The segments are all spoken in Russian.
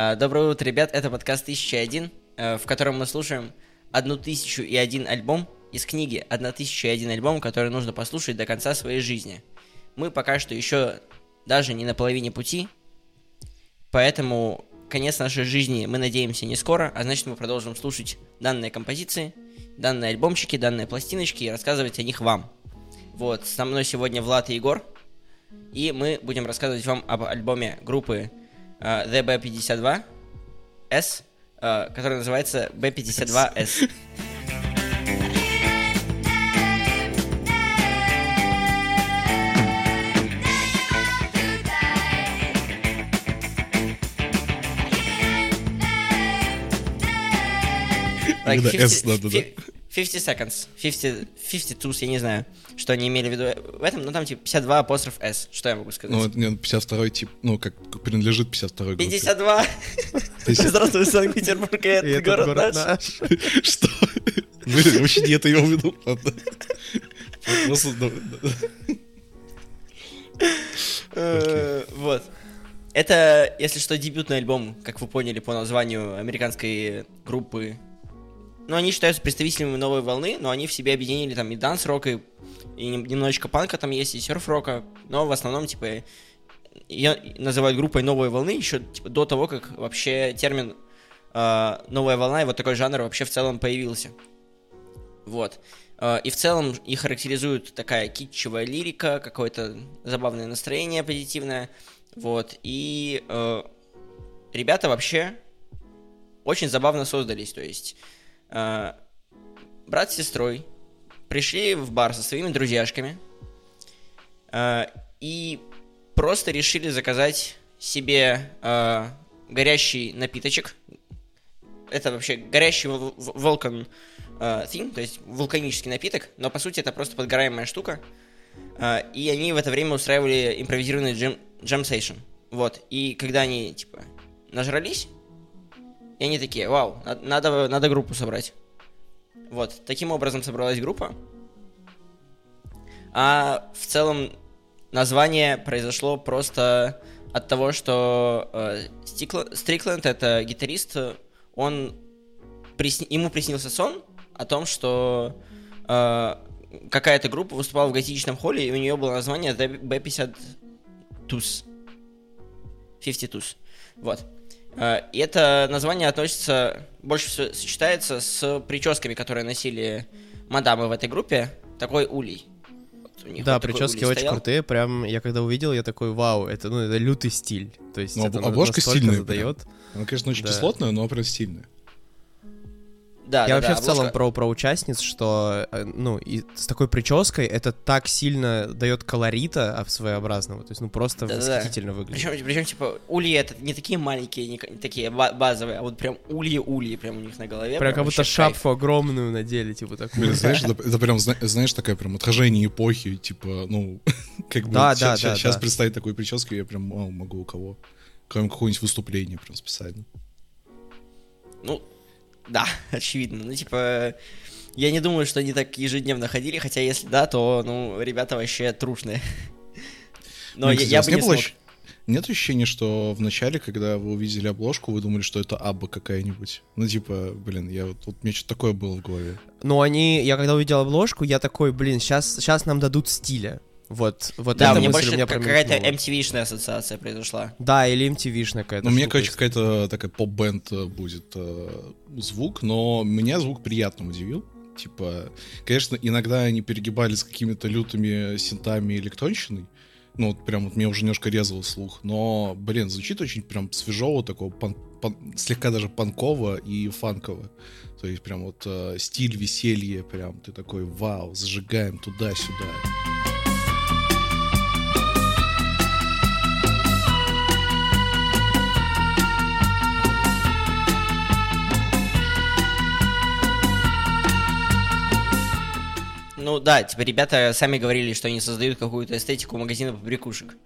А, Доброе утро, ребят. Это подкаст 1001, э, в котором мы слушаем одну тысячу и один альбом из книги «Одна тысяча и один альбом», который нужно послушать до конца своей жизни. Мы пока что еще даже не на половине пути, поэтому конец нашей жизни мы надеемся не скоро, а значит мы продолжим слушать данные композиции, данные альбомчики, данные пластиночки и рассказывать о них вам. Вот, со мной сегодня Влад и Егор, и мы будем рассказывать вам об альбоме группы э, The B52 S, э, который называется B52S. Like Когда 50 S надо, да? фи- 50 seconds, 50, 52, я не знаю, что они имели в виду в этом, но там типа 52 апостроф S, что я могу сказать? Ну, это, нет, 52 тип, ну, как принадлежит 52 группе. 52! Здравствуй, Санкт-Петербург, и этот Это город город наш. наш. Что? Блин, вообще не это виду. Ладно. Просто, ну, Э, Вот. Это, если что, дебютный альбом, как вы поняли по названию американской группы. Ну, они считаются представителями новой волны, но они в себе объединили там и данс-рок, и, и нем- немножечко панка там есть, и серф-рока, но в основном, типа, ее называют группой новой волны еще типа, до того, как вообще термин э, новая волна и вот такой жанр вообще в целом появился. Вот. Э, И в целом их характеризует такая китчевая лирика, какое-то забавное настроение позитивное. Вот. И э, ребята вообще очень забавно создались. То есть э, брат с сестрой пришли в бар со своими друзьяшками э, и просто решили заказать себе э, горящий напиточек. Это вообще горящий вул- вул- вулкан э, thing, то есть вулканический напиток, но по сути это просто подгораемая штука. Э, и они в это время устраивали импровизированный джем, джем сейшн. Вот. И когда они, типа, нажрались, и они такие, вау, на- надо, надо группу собрать. Вот. Таким образом собралась группа. А в целом название произошло просто от того, что э, Стрикленд, это гитарист, он присни- ему приснился сон о том, что э, какая-то группа выступала в готичном холле, и у нее было название The B50 Tus. 50 Tus. Вот. Э, И это название относится, больше всего сочетается с прическами, которые носили мадамы в этой группе. Такой улей. Вот Да, вот прически очень стоял. крутые. Прям я когда увидел, я такой, вау, это, ну, это лютый стиль. То есть Ну, это об- на- обложка настолько стильная задает. Она, конечно, очень Да. кислотная, но прям стильная. Да, Я да, вообще да, в целом обложка- про, про участниц, что, э, ну, и с такой прической это так сильно дает колорита а, своеобразного. То есть, ну, просто Да-да-да. восхитительно выглядит. Причем, причем, типа, ульи это не такие маленькие, не, не такие ба- базовые, а вот прям ульи-ульи прям у них на голове. Прям как будто вообще кайф. шапку огромную надели, типа такую. Блин, знаешь, это, это прям, зна- знаешь, такая прям отражение эпохи, типа, ну, как бы Да, да, да, сейчас да. представить такую прическу я прям вау, могу у кого. Кроме какого-нибудь выступления прям специально. Ну, да, очевидно. Ну, типа, я не думаю, что они так ежедневно ходили, хотя если да, то, ну, ребята вообще трушные. Но Ну, я, кстати, я бы не не было смог. ощ- Нет ощущения, что в начале, когда вы увидели обложку, вы думали, что это Абба какая-нибудь? Ну, типа, блин, я вот, вот у меня что-то такое было в голове. Ну, они, я когда увидел обложку, я такой, блин, сейчас, сейчас нам дадут стиля. Вот, вот Да, эта мне больше у меня как- какая-то. MTV-шная ассоциация произошла. Да, или MTV-шная какая-то Ну, мне, короче, какая-то такая поп-бенд э, будет э, звук, но меня звук приятно удивил. Типа, конечно, иногда они перегибали с какими-то лютыми синтами и электронщиной. Ну, вот прям вот мне уже немножко резал слух. Но, блин, звучит очень прям свежего, такого пан- пан- слегка даже панково и фанково. То есть прям вот э, стиль веселья, прям ты такой, вау, зажигаем туда-сюда. Ну да, типа ребята сами говорили, что они создают какую-то эстетику магазина побрякушек.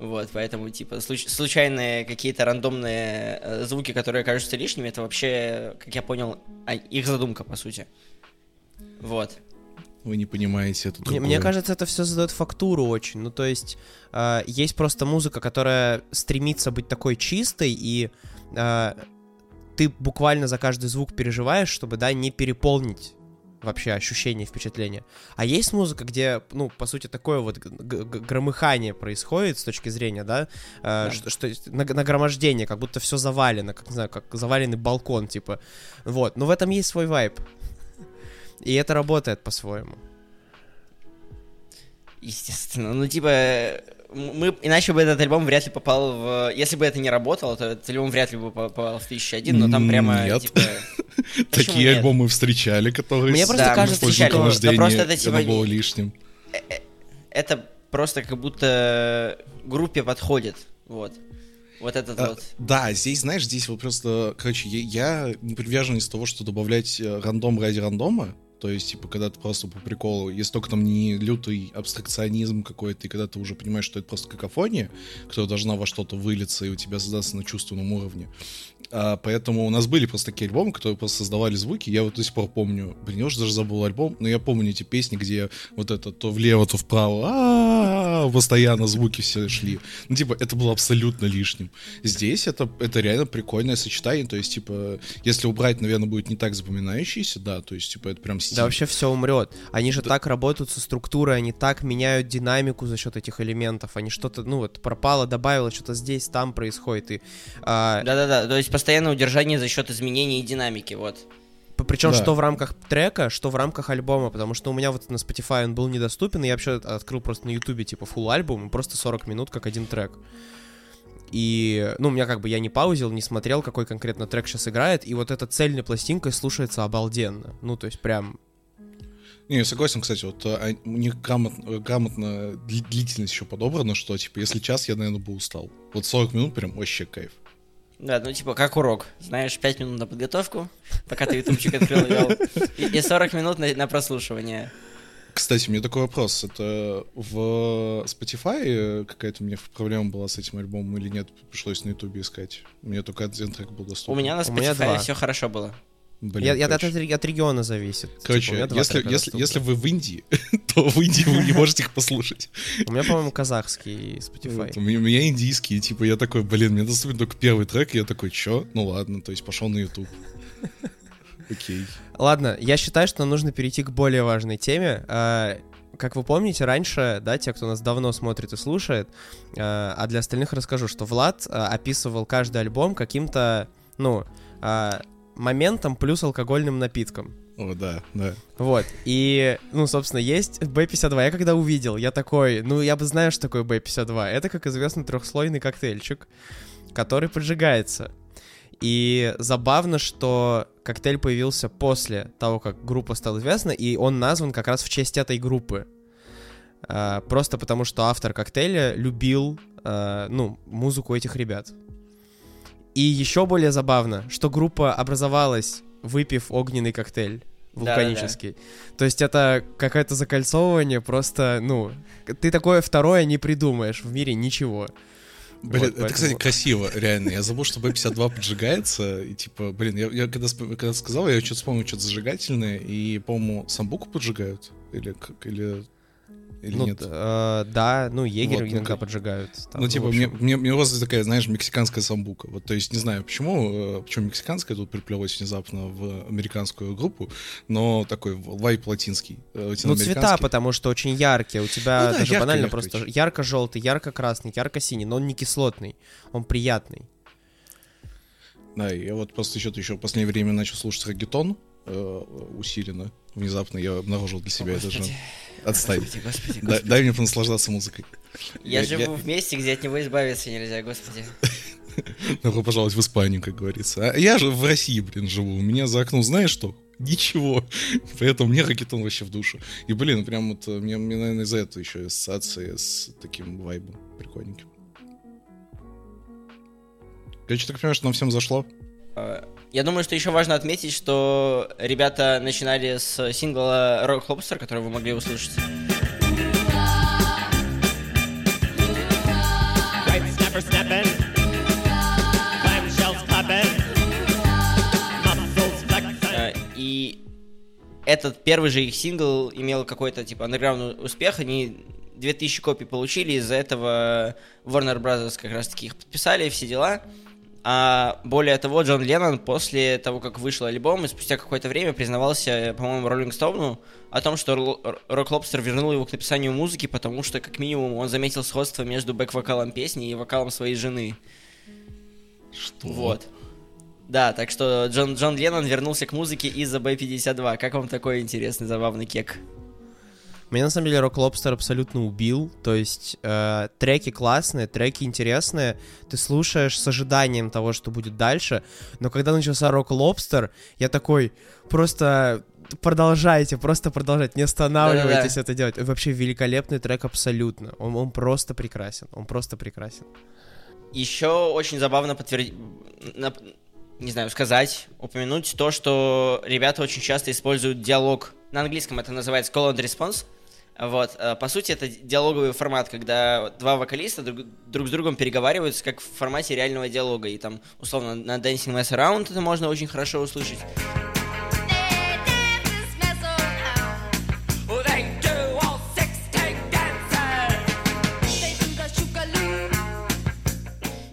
Вот, поэтому, типа, случ- случайные какие-то рандомные э, звуки, которые кажутся лишними, это вообще, как я понял, а- их задумка, по сути. Вот. Вы не понимаете это Мне, мне кажется, это все задает фактуру очень. Ну, то есть, э, есть просто музыка, которая стремится быть такой чистой, и э, ты буквально за каждый звук переживаешь, чтобы, да, не переполнить вообще ощущение, впечатление. А есть музыка, где, ну, по сути, такое вот громыхание происходит с точки зрения, да, э, да. что, что нагромождение, как будто все завалено, как, не знаю, как заваленный балкон, типа. Вот, но в этом есть свой вайб. И это работает по-своему. Естественно. Ну, типа, мы, иначе бы этот альбом вряд ли попал в... Если бы это не работало, то этот альбом вряд ли бы попал в 1001, но там прямо, нет. типа... Такие нет? альбомы встречали, которые... Мне просто да, кажется, встречали, но, но просто это, типа... Это было лишним. Э, э, это просто как будто группе подходит, вот. Вот этот а, вот. Да, здесь, знаешь, здесь вот просто, короче, я, я не привержен из того, что добавлять э, рандом ради рандома, то есть, типа, когда ты просто по приколу, если только там не лютый абстракционизм какой-то, и когда ты уже понимаешь, что это просто какофония, которая должна во что-то вылиться, и у тебя создаться на чувственном уровне, а, поэтому у нас были просто такие альбомы, которые просто создавали звуки. Я вот до сих пор помню, блин, я уже даже забыл альбом, но я помню эти песни, где вот это то влево, то вправо, а постоянно звуки все шли. Ну, типа, это было абсолютно лишним. Здесь это, это реально прикольное сочетание, то есть, типа, если убрать, наверное, будет не так запоминающийся, да, то есть, типа, это прям. Да, вообще все умрет. Они же да. так работают со структурой, они так меняют динамику за счет этих элементов, они что-то, ну, вот, пропало, добавило, что-то здесь, там происходит, и... А... Да-да-да, то есть, постоянное удержание за счет изменений и динамики, вот. Причем да. что в рамках трека, что в рамках альбома, потому что у меня вот на Spotify он был недоступен, и я вообще открыл просто на YouTube типа full альбом, и просто 40 минут как один трек. И, ну, у меня как бы я не паузил, не смотрел, какой конкретно трек сейчас играет, и вот эта цельной пластинкой слушается обалденно. Ну, то есть прям не, я согласен, кстати, вот а, у них грамотно, грамотно длительность еще подобрана, что, типа, если час, я, наверное, бы устал. Вот 40 минут прям вообще кайф. Да, ну типа как урок. Знаешь, 5 минут на подготовку, пока ты ютубчик открыл и, и 40 минут на, на прослушивание. Кстати, у меня такой вопрос. Это в Spotify какая-то у меня проблема была с этим альбомом или нет? Пришлось на ютубе искать. У меня только один трек был доступен. У меня на Spotify все хорошо было. Блин, я, я, от, от региона зависит. Типа, короче, типа, если, если, если вы в Индии, то в Индии вы не можете их послушать. У меня, по-моему, казахский Spotify. Вот, у, меня, у меня индийский, типа, я такой, блин, мне доступен только первый трек, и я такой, чё? Ну ладно, то есть пошел на YouTube. Окей. Ладно, я считаю, что нам нужно перейти к более важной теме. А, как вы помните, раньше, да, те, кто нас давно смотрит и слушает, а, а для остальных расскажу, что Влад а, описывал каждый альбом каким-то, ну, моментом плюс алкогольным напитком. О, да, да. Вот, и, ну, собственно, есть B52. Я когда увидел, я такой, ну, я бы знаю, что такое B52. Это, как известно, трехслойный коктейльчик, который поджигается. И забавно, что коктейль появился после того, как группа стала известна, и он назван как раз в честь этой группы. Uh, просто потому, что автор коктейля любил, uh, ну, музыку этих ребят. И еще более забавно, что группа образовалась, выпив огненный коктейль вулканический. Да, да. То есть это какое-то закольцовывание, просто, ну, ты такое второе не придумаешь в мире ничего. Блин, вот, это, поэтому... кстати, красиво, реально. Я забыл, что B52 поджигается, и типа, блин, я, я когда, когда сказал, я что-то вспомнил, что-то зажигательное, и, по-моему, самбуку поджигают, или, или или ну, нет? Э, да, ну, егерь вот, иногда ну, поджигают. Там, ну, типа, мне, мне, мне просто такая, знаешь, мексиканская самбука. Вот, то есть, не знаю, почему, э, почему мексиканская тут приплелась внезапно в американскую группу, но такой вайп латинский. Э, ну, цвета, потому что очень яркие. У тебя ну, да, даже ярко, банально ярко, просто ярко-желтый, ярко-красный, ярко-синий, но он не кислотный, он приятный. Да, я вот просто еще, еще в последнее время начал слушать регетон э, усиленно. Внезапно я обнаружил для себя О, это же. Отстань. Господи, господи, господи. Дай, дай мне понаслаждаться музыкой. Я, я живу я... в месте, где от него избавиться нельзя, господи. Добро пожаловать в Испанию, как говорится. А я же в России, блин, живу. У меня за окном знаешь что? Ничего. Поэтому мне ракетон вообще в душу. И, блин, прям вот э, мне, мне наверное, из-за этого еще ассоциация с таким вайбом прикольненьким. Короче, так понимаешь, что нам всем зашло? А, я думаю, что еще важно отметить, что ребята начинали с сингла Rock Lobster, который вы могли услышать. Э, и этот первый же их сингл имел какой-то типа андерграундный успех. Они 2000 копий получили, из-за этого Warner Brothers как раз таки их подписали, все дела. А более того, Джон Леннон после того, как вышел альбом, и спустя какое-то время признавался, по-моему, Роллинг Стоуну о том, что Рок Лобстер вернул его к написанию музыки, потому что, как минимум, он заметил сходство между бэк-вокалом песни и вокалом своей жены. Что? Вот. Да, так что Джон, Джон Леннон вернулся к музыке из-за B-52. Как вам такой интересный, забавный кек? Меня на самом деле Rock Lobster абсолютно убил. То есть э, треки классные, треки интересные. Ты слушаешь с ожиданием того, что будет дальше. Но когда начался Rock Lobster, я такой просто продолжайте, просто продолжайте, не останавливайтесь Да-да-да. это делать. Вообще великолепный трек абсолютно. Он, он просто прекрасен. Он просто прекрасен. Еще очень забавно подтвердить не знаю, сказать, упомянуть то, что ребята очень часто используют диалог. На английском это называется call and response. Вот, э, по сути, это диалоговый формат, когда два вокалиста друг, друг с другом переговариваются, как в формате реального диалога. И там, условно, на Dancing Mess Around это можно очень хорошо услышать.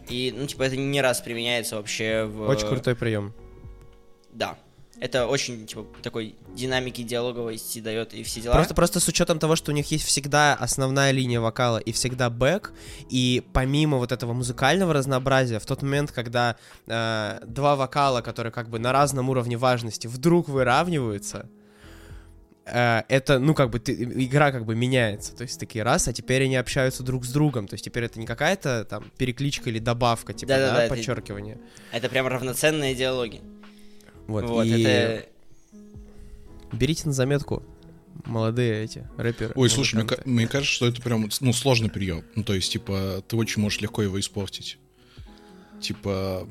И, ну, типа, это не раз применяется вообще в... Очень крутой прием. Да это очень, типа, такой динамики диалоговости дает и все дела. Просто, просто с учетом того, что у них есть всегда основная линия вокала и всегда бэк, и помимо вот этого музыкального разнообразия, в тот момент, когда э, два вокала, которые как бы на разном уровне важности, вдруг выравниваются, э, это, ну, как бы, ты, игра как бы меняется, то есть такие раз, а теперь они общаются друг с другом, то есть теперь это не какая-то там перекличка или добавка, типа, да, да, да подчеркивание. Это, это прям равноценные диалоги. Вот, вот и... это... Берите на заметку, молодые эти рэперы. Ой, слушай, мне, мне кажется, что это прям ну, сложный прием. Ну, то есть, типа, ты очень можешь легко его испортить. Типа,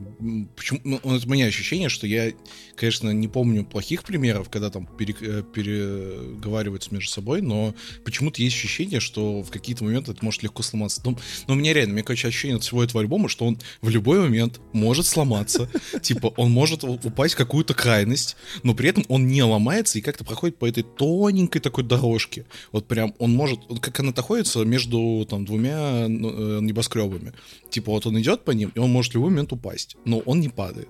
почему, ну, у меня ощущение, что я, конечно, не помню плохих примеров, когда там пере, э, переговариваются между собой, но почему-то есть ощущение, что в какие-то моменты это может легко сломаться. Но, но у меня реально, мне, короче, ощущение от всего этого альбома, что он в любой момент может сломаться. Типа, он может упасть в какую-то крайность, но при этом он не ломается и как-то проходит по этой тоненькой такой дорожке. Вот прям он может, как она находится между там двумя ну, э, небоскребами. Типа, вот он идет по ним, и он может любой момент упасть, но он не падает.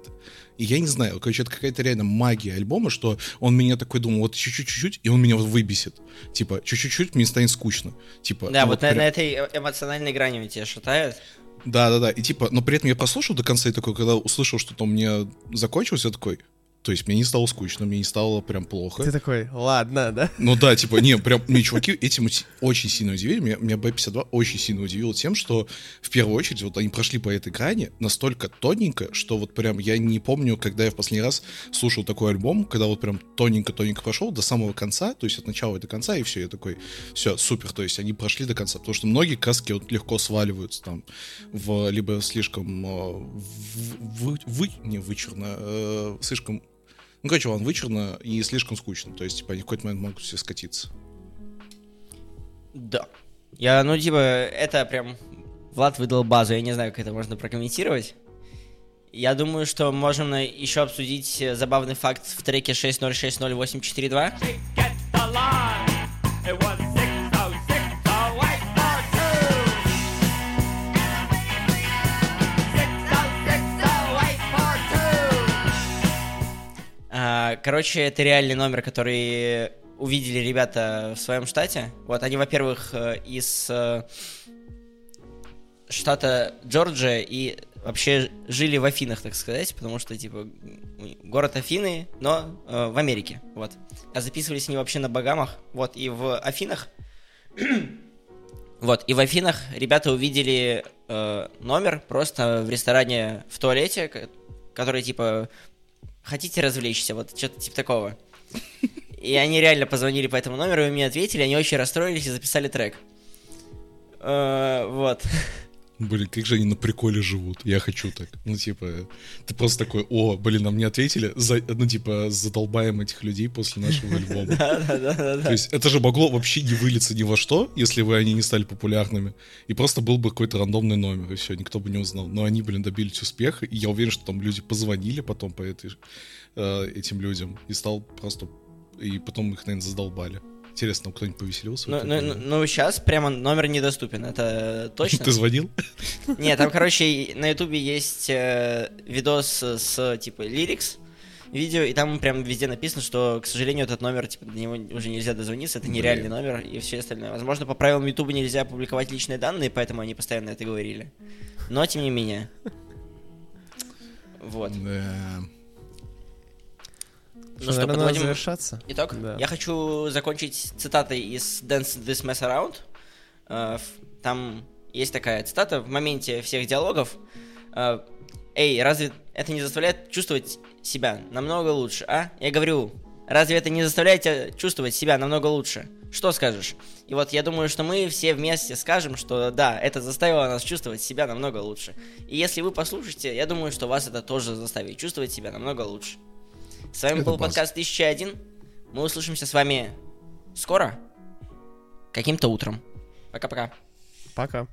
И я не знаю, короче, это какая-то реально магия альбома, что он меня такой думал, вот чуть-чуть-чуть, и он меня вот выбесит. Типа, чуть-чуть мне станет скучно. Типа, да, ну, вот, вот на, прям... на этой эмоциональной грани тебя шатает. Да, да, да. И типа, но при этом я послушал до конца и такой, когда услышал, что там мне закончилось, я такой, то есть мне не стало скучно, мне не стало прям плохо. Ты такой, ладно, да? Ну да, типа, не, прям, мне чуваки этим очень сильно удивили. Меня, меня B52 очень сильно удивил тем, что в первую очередь вот они прошли по этой грани настолько тоненько, что вот прям я не помню, когда я в последний раз слушал такой альбом, когда вот прям тоненько-тоненько прошел до самого конца, то есть от начала до конца, и все, я такой, все, супер, то есть они прошли до конца, потому что многие каски вот легко сваливаются там в либо слишком э, в, в, вы, не вычурно, э, слишком ну, короче, он вычурно и слишком скучно. То есть, типа, они в какой-то момент могут все скатиться. Да. Я, ну, типа, это прям... Влад выдал базу, я не знаю, как это можно прокомментировать. Я думаю, что можем еще обсудить забавный факт в треке 606082. Короче, это реальный номер, который увидели ребята в своем штате. Вот они, во-первых, э, из э, штата Джорджия и вообще жили в Афинах, так сказать, потому что, типа, город Афины, но э, в Америке, вот. А записывались они вообще на Багамах, вот, и в Афинах, вот, и в Афинах ребята увидели э, номер просто в ресторане в туалете, который, типа, хотите развлечься, вот что-то типа такого. И они реально позвонили по этому номеру, и мне ответили, они очень расстроились и записали трек. Uh, вот. Блин, как же они на приколе живут. Я хочу так. Ну, типа, ты просто такой, о, блин, нам не ответили. За, ну, типа, задолбаем этих людей после нашего альбома. То есть это же могло вообще не вылиться ни во что, если бы они не стали популярными. И просто был бы какой-то рандомный номер, и все, никто бы не узнал. Но они, блин, добились успеха, и я уверен, что там люди позвонили потом по этой, э, этим людям, и стал просто... И потом их, наверное, задолбали. Интересно, кто-нибудь повеселился? Ну, ну, ну, ну, сейчас прямо номер недоступен, это точно. Ты звонил? Нет, там, короче, на ютубе есть э, видос с, типа, лирикс, видео, и там прям везде написано, что, к сожалению, этот номер, типа, до него уже нельзя дозвониться, это нереальный Блин. номер и все остальное. Возможно, по правилам ютуба нельзя публиковать личные данные, поэтому они постоянно это говорили. Но, тем не менее. Вот. Да. Ну что, наверное, подводим завершаться. итог? Да. Я хочу закончить цитатой из Dance This Mess Around. Э, Там есть такая цитата в моменте всех диалогов. Э, Эй, разве это не заставляет чувствовать себя намного лучше, а? Я говорю, разве это не заставляет тебя чувствовать себя намного лучше? Что скажешь? И вот я думаю, что мы все вместе скажем, что да, это заставило нас чувствовать себя намного лучше. И если вы послушаете, я думаю, что вас это тоже заставит чувствовать себя намного лучше. С вами Это был база. подкаст 1001. Мы услышимся с вами скоро. Каким-то утром. Пока-пока. Пока.